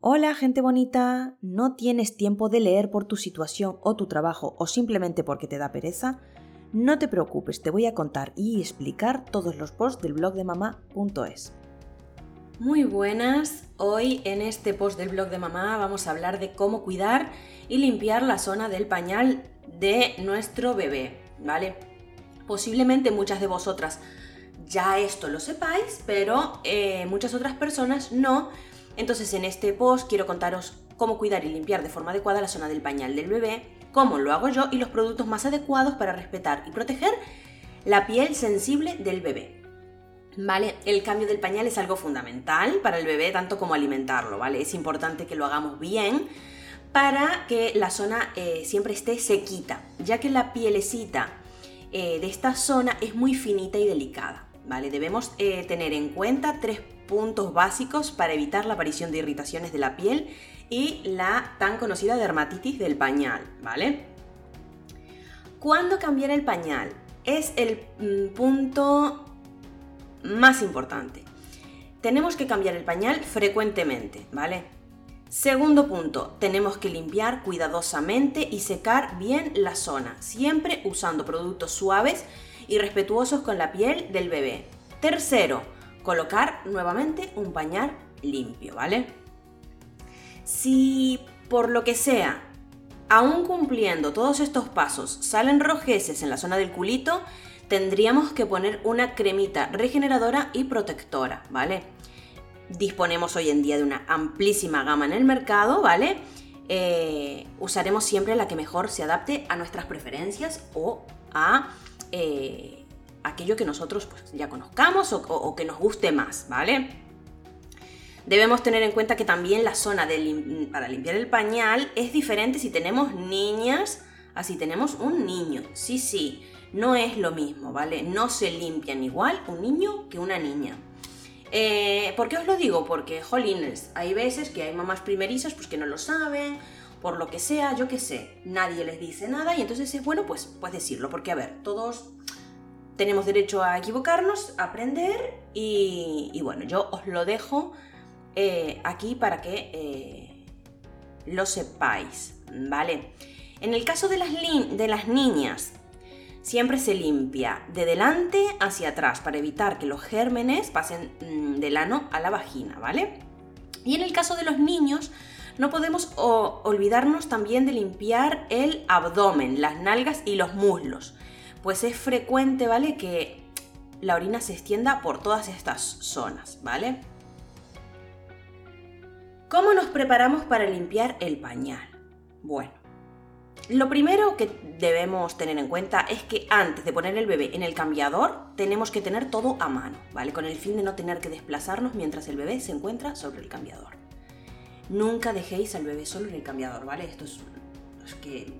Hola gente bonita, ¿no tienes tiempo de leer por tu situación o tu trabajo o simplemente porque te da pereza? No te preocupes, te voy a contar y explicar todos los posts del blog de mamá.es. Muy buenas, hoy en este post del blog de mamá vamos a hablar de cómo cuidar y limpiar la zona del pañal de nuestro bebé, ¿vale? Posiblemente muchas de vosotras ya esto lo sepáis, pero eh, muchas otras personas no entonces en este post quiero contaros cómo cuidar y limpiar de forma adecuada la zona del pañal del bebé, cómo lo hago yo y los productos más adecuados para respetar y proteger la piel sensible del bebé. ¿Vale? El cambio del pañal es algo fundamental para el bebé, tanto como alimentarlo, ¿vale? Es importante que lo hagamos bien para que la zona eh, siempre esté sequita, ya que la pielecita eh, de esta zona es muy finita y delicada, ¿vale? Debemos eh, tener en cuenta tres puntos básicos para evitar la aparición de irritaciones de la piel y la tan conocida dermatitis del pañal, ¿vale? ¿Cuándo cambiar el pañal? Es el mm, punto más importante. Tenemos que cambiar el pañal frecuentemente, ¿vale? Segundo punto, tenemos que limpiar cuidadosamente y secar bien la zona, siempre usando productos suaves y respetuosos con la piel del bebé. Tercero, colocar nuevamente un pañal limpio, ¿vale? Si por lo que sea, aún cumpliendo todos estos pasos, salen rojeces en la zona del culito, tendríamos que poner una cremita regeneradora y protectora, ¿vale? Disponemos hoy en día de una amplísima gama en el mercado, ¿vale? Eh, usaremos siempre la que mejor se adapte a nuestras preferencias o a eh, aquello que nosotros pues, ya conozcamos o, que nos guste más, ¿vale? Debemos tener en cuenta que también la zona para limpiar el pañal es diferente si tenemos niñas a si tenemos un niño. Sí, sí, no es lo mismo, ¿vale? No se limpian igual un niño que una niña. Eh, ¿Por qué os lo digo? Porque, jolines, hay veces que hay mamás primerizas pues, que no lo saben, por lo que sea, yo qué sé, nadie les dice nada y entonces es bueno pues, pues decirlo, porque a ver, todos tenemos derecho a equivocarnos, a aprender y, bueno, yo os lo dejo eh, aquí para que eh, lo sepáis, ¿vale? En el caso de las, niñas, siempre se limpia de delante hacia atrás para evitar que los gérmenes pasen mm, del ano a la vagina, ¿vale? Y en el caso de los niños, no podemos olvidarnos también de limpiar el abdomen, las nalgas y los muslos pues es frecuente, ¿vale? Que la orina se extienda por todas estas zonas, ¿vale? ¿Cómo nos preparamos para limpiar el pañal? Bueno, lo primero que debemos tener en cuenta es que antes de poner el bebé en el cambiador, tenemos que tener todo a mano, ¿vale? Con el fin de no tener que desplazarnos mientras el bebé se encuentra sobre el cambiador. Nunca dejéis al bebé solo en el cambiador, ¿vale? Esto es, es que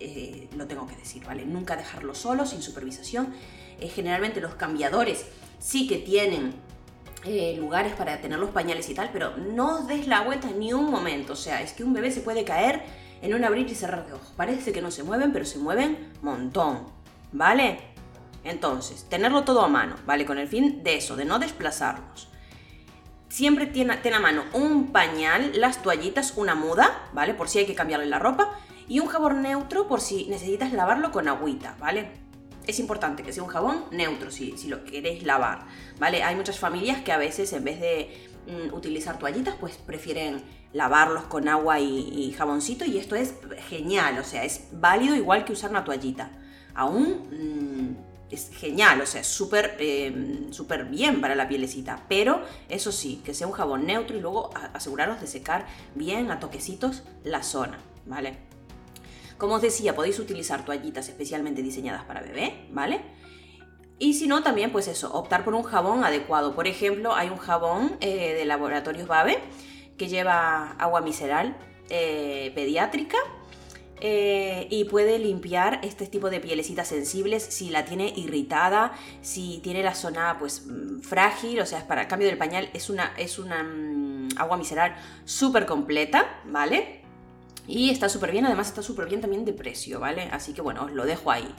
eh, lo tengo que decir, ¿vale? Nunca dejarlo solo, sin supervisación. Eh, generalmente los cambiadores sí que tienen eh, lugares para tener los pañales y tal, pero no des la vuelta ni un momento. O sea, es que un bebé se puede caer en un abrir y cerrar de ojos. Parece que no se mueven, pero se mueven montón, ¿vale? Entonces, tenerlo todo a mano, ¿vale? Con el fin de eso, de no desplazarnos. Siempre ten a mano un pañal, las toallitas, una muda, ¿vale? Por si hay que cambiarle la ropa y un jabón neutro por si necesitas lavarlo con agüita, ¿vale? Es importante que sea un jabón neutro si, si lo queréis lavar, ¿vale? Hay muchas familias que a veces en vez de mm, utilizar toallitas, pues prefieren lavarlos con agua y, jaboncito y esto es genial, o sea, es válido igual que usar una toallita. Aún mm, es genial, o sea, súper em, súper bien para la pielecita, pero eso sí, que sea un jabón neutro y luego aseguraros de secar bien a toquecitos la zona, ¿vale? Como os decía, podéis utilizar toallitas especialmente diseñadas para bebé, ¿vale? Y si no, también pues eso, optar por un jabón adecuado. Por ejemplo, hay un jabón eh, de laboratorios Babe que lleva agua micelar eh, pediátrica eh, y puede limpiar este tipo de pielecitas sensibles si la tiene irritada, si tiene la zona pues mm, frágil, o sea, es para cambio del pañal, es una, es una mm, agua micelar súper completa, ¿vale? Y está súper bien, además está súper bien también de precio, ¿vale? Así que bueno, os lo dejo ahí.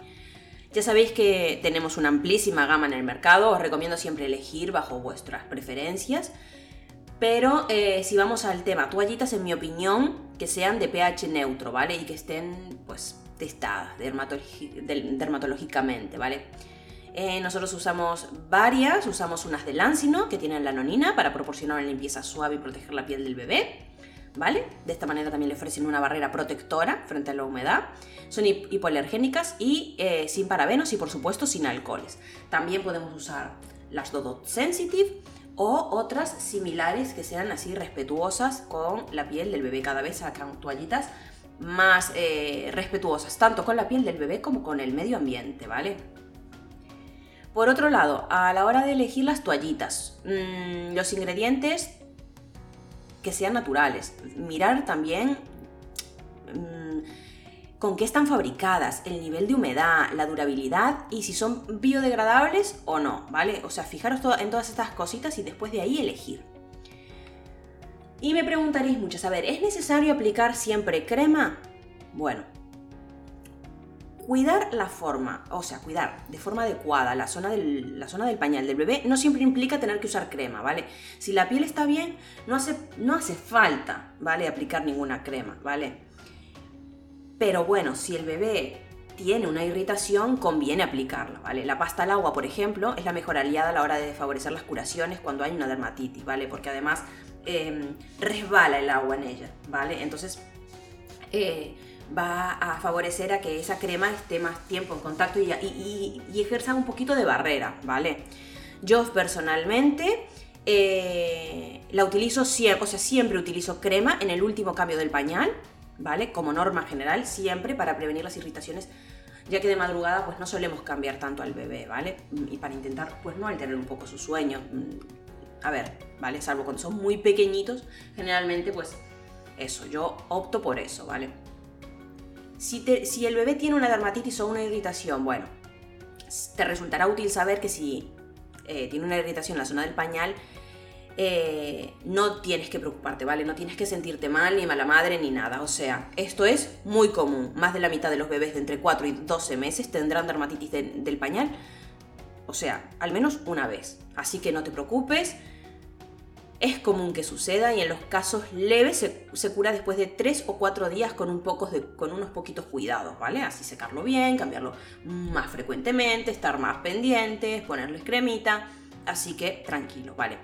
Ya sabéis que tenemos una amplísima gama en el mercado, os recomiendo siempre elegir bajo vuestras preferencias. Pero eh, si vamos al tema, toallitas, en mi opinión, que sean de pH neutro, ¿vale? Y que estén, pues, testadas dermatológicamente, ¿vale? Eh, nosotros usamos varias, usamos unas de Lancino que tienen la nonina para proporcionar una limpieza suave y proteger la piel del bebé. ¿Vale? De esta manera también le ofrecen una barrera protectora frente a la humedad. Son hipoalergénicas y eh, sin parabenos y por supuesto sin alcoholes. También podemos usar las Dodot Sensitive o otras similares que sean así respetuosas con la piel del bebé. Cada vez sacan toallitas más eh, respetuosas, tanto con la piel del bebé como con el medio ambiente, ¿vale? Por otro lado, a la hora de elegir las toallitas, mm, los ingredientes que sean naturales. Mirar también mm, con qué están fabricadas, el nivel de humedad, la durabilidad y si son biodegradables o no, ¿vale? O sea, fijaros en todas estas cositas y después de ahí elegir. Y me preguntaréis mucho, a ver, ¿es necesario aplicar siempre crema? Bueno, Cuidar la forma, o sea, cuidar de forma adecuada la zona, del, la zona del pañal del bebé no siempre implica tener que usar crema, ¿vale? Si la piel está bien, no hace, no hace falta, ¿vale? Aplicar ninguna crema, ¿vale? Pero bueno, si el bebé tiene una irritación, conviene aplicarla, ¿vale? La pasta al agua, por ejemplo, es la mejor aliada a la hora de favorecer las curaciones cuando hay una dermatitis, ¿vale? Porque además em, resbala el agua en ella, ¿vale? Entonces, eh, va a favorecer a que esa crema esté más tiempo en contacto y, ejerza un poquito de barrera, ¿vale? Yo personalmente eh, la utilizo siempre, o sea, siempre utilizo crema en el último cambio del pañal, ¿vale? Como norma general, siempre para prevenir las irritaciones, ya que de madrugada pues no solemos cambiar tanto al bebé, ¿vale? Y para intentar pues no alterar un poco su sueño. A ver, ¿vale? Salvo cuando son muy pequeñitos, generalmente pues eso, yo opto por eso, ¿vale? Si, el bebé tiene una dermatitis o una irritación, bueno, te resultará útil saber que si eh, tiene una irritación en la zona del pañal, eh, no tienes que preocuparte, ¿vale? No tienes que sentirte mal, ni mala madre, ni nada. O sea, esto es muy común. Más de la mitad de los bebés de entre 4 y 12 meses tendrán dermatitis del pañal. O sea, al menos una vez. Así que no te preocupes, es común que suceda y en los casos leves se, cura después de 3 o 4 días con, un con unos poquitos cuidados, ¿vale? Así secarlo bien, cambiarlo más frecuentemente, estar más pendientes, ponerles cremita, así que tranquilo, ¿vale?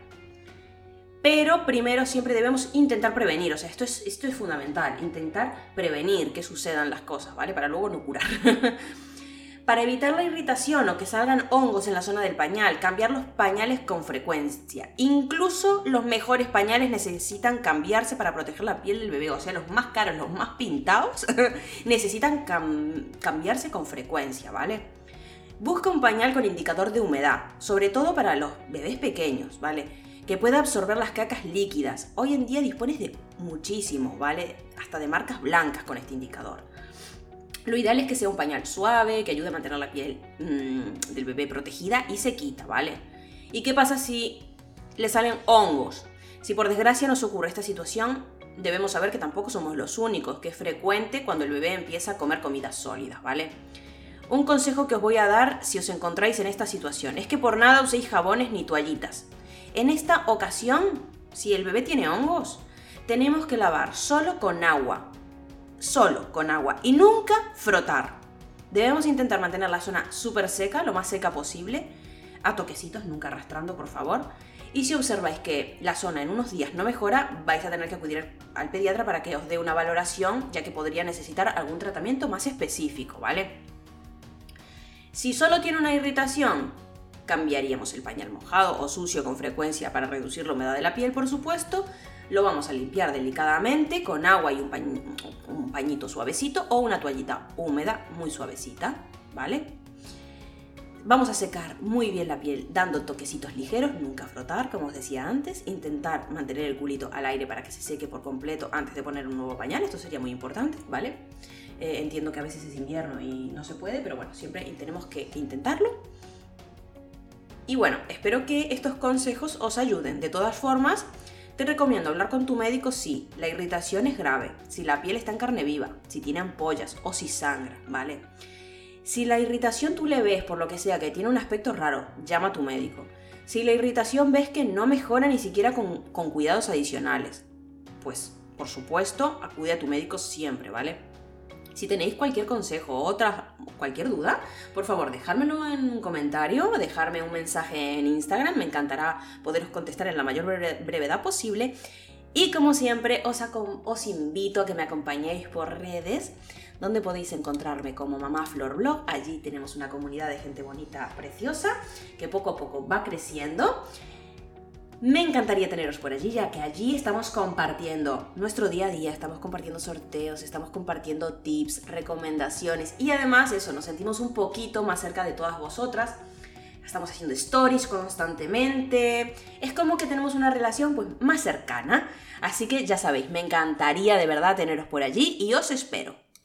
Pero primero siempre debemos intentar prevenir, o sea, esto es, esto es fundamental, intentar prevenir que sucedan las cosas, ¿vale? Para luego no curar. Para evitar la irritación o que salgan hongos en la zona del pañal, cambiar los pañales con frecuencia. Incluso los mejores pañales necesitan cambiarse para proteger la piel del bebé. O sea, los más caros, los más pintados, necesitan cambiarse con frecuencia, ¿vale? Busca un pañal con indicador de humedad, sobre todo para los bebés pequeños, ¿vale? Que pueda absorber las cacas líquidas. Hoy en día dispones de muchísimos, ¿vale? Hasta de marcas blancas con este indicador. Lo ideal es que sea un pañal suave, que ayude a mantener la piel mm, del bebé protegida y se quita, ¿vale? ¿Y qué pasa si le salen hongos? Si por desgracia nos ocurre esta situación, debemos saber que tampoco somos los únicos, que es frecuente cuando el bebé empieza a comer comidas sólidas, ¿vale? Un consejo que os voy a dar si os encontráis en esta situación es que por nada uséis jabones ni toallitas. En esta ocasión, si el bebé tiene hongos, tenemos que lavar solo con agua, solo con agua y nunca frotar. Debemos intentar mantener la zona súper seca, lo más seca posible, a toquecitos, nunca arrastrando, por favor. Y si observáis que la zona en unos días no mejora, vais a tener que acudir al pediatra para que os dé una valoración, ya que podría necesitar algún tratamiento más específico, ¿vale? Si solo tiene una irritación, cambiaríamos el pañal mojado o sucio con frecuencia para reducir la humedad de la piel, por supuesto, lo vamos a limpiar delicadamente con agua y un, pañito suavecito o una toallita húmeda muy suavecita, ¿vale? Vamos a secar muy bien la piel dando toquecitos ligeros, nunca frotar, como os decía antes, intentar mantener el culito al aire para que se seque por completo antes de poner un nuevo pañal, esto sería muy importante, ¿vale? Eh, entiendo que a veces es invierno y no se puede, pero bueno, siempre tenemos que intentarlo. Y bueno, espero que estos consejos os ayuden. De todas formas, te recomiendo hablar con tu médico si la irritación es grave, si la piel está en carne viva, si tiene ampollas o si sangra, ¿vale? Si la irritación tú le ves por lo que sea que tiene un aspecto raro, llama a tu médico. Si la irritación ves que no mejora ni siquiera con, con cuidados adicionales, pues por supuesto acude a tu médico siempre, ¿vale? Si tenéis cualquier consejo o otra, cualquier duda, por favor, dejármelo en un comentario, dejarme un mensaje en Instagram, me encantará poderos contestar en la mayor brevedad posible. Y como siempre, os, os invito a que me acompañéis por redes, donde podéis encontrarme como Mamá Flor Blog. Allí tenemos una comunidad de gente bonita, preciosa, que poco a poco va creciendo. Me encantaría teneros por allí, ya que allí estamos compartiendo nuestro día a día, estamos compartiendo sorteos, estamos compartiendo tips, recomendaciones y además eso, nos sentimos un poquito más cerca de todas vosotras. Estamos haciendo stories constantemente. Es como que tenemos una relación pues, más cercana. Así que ya sabéis, me encantaría de verdad teneros por allí y os espero.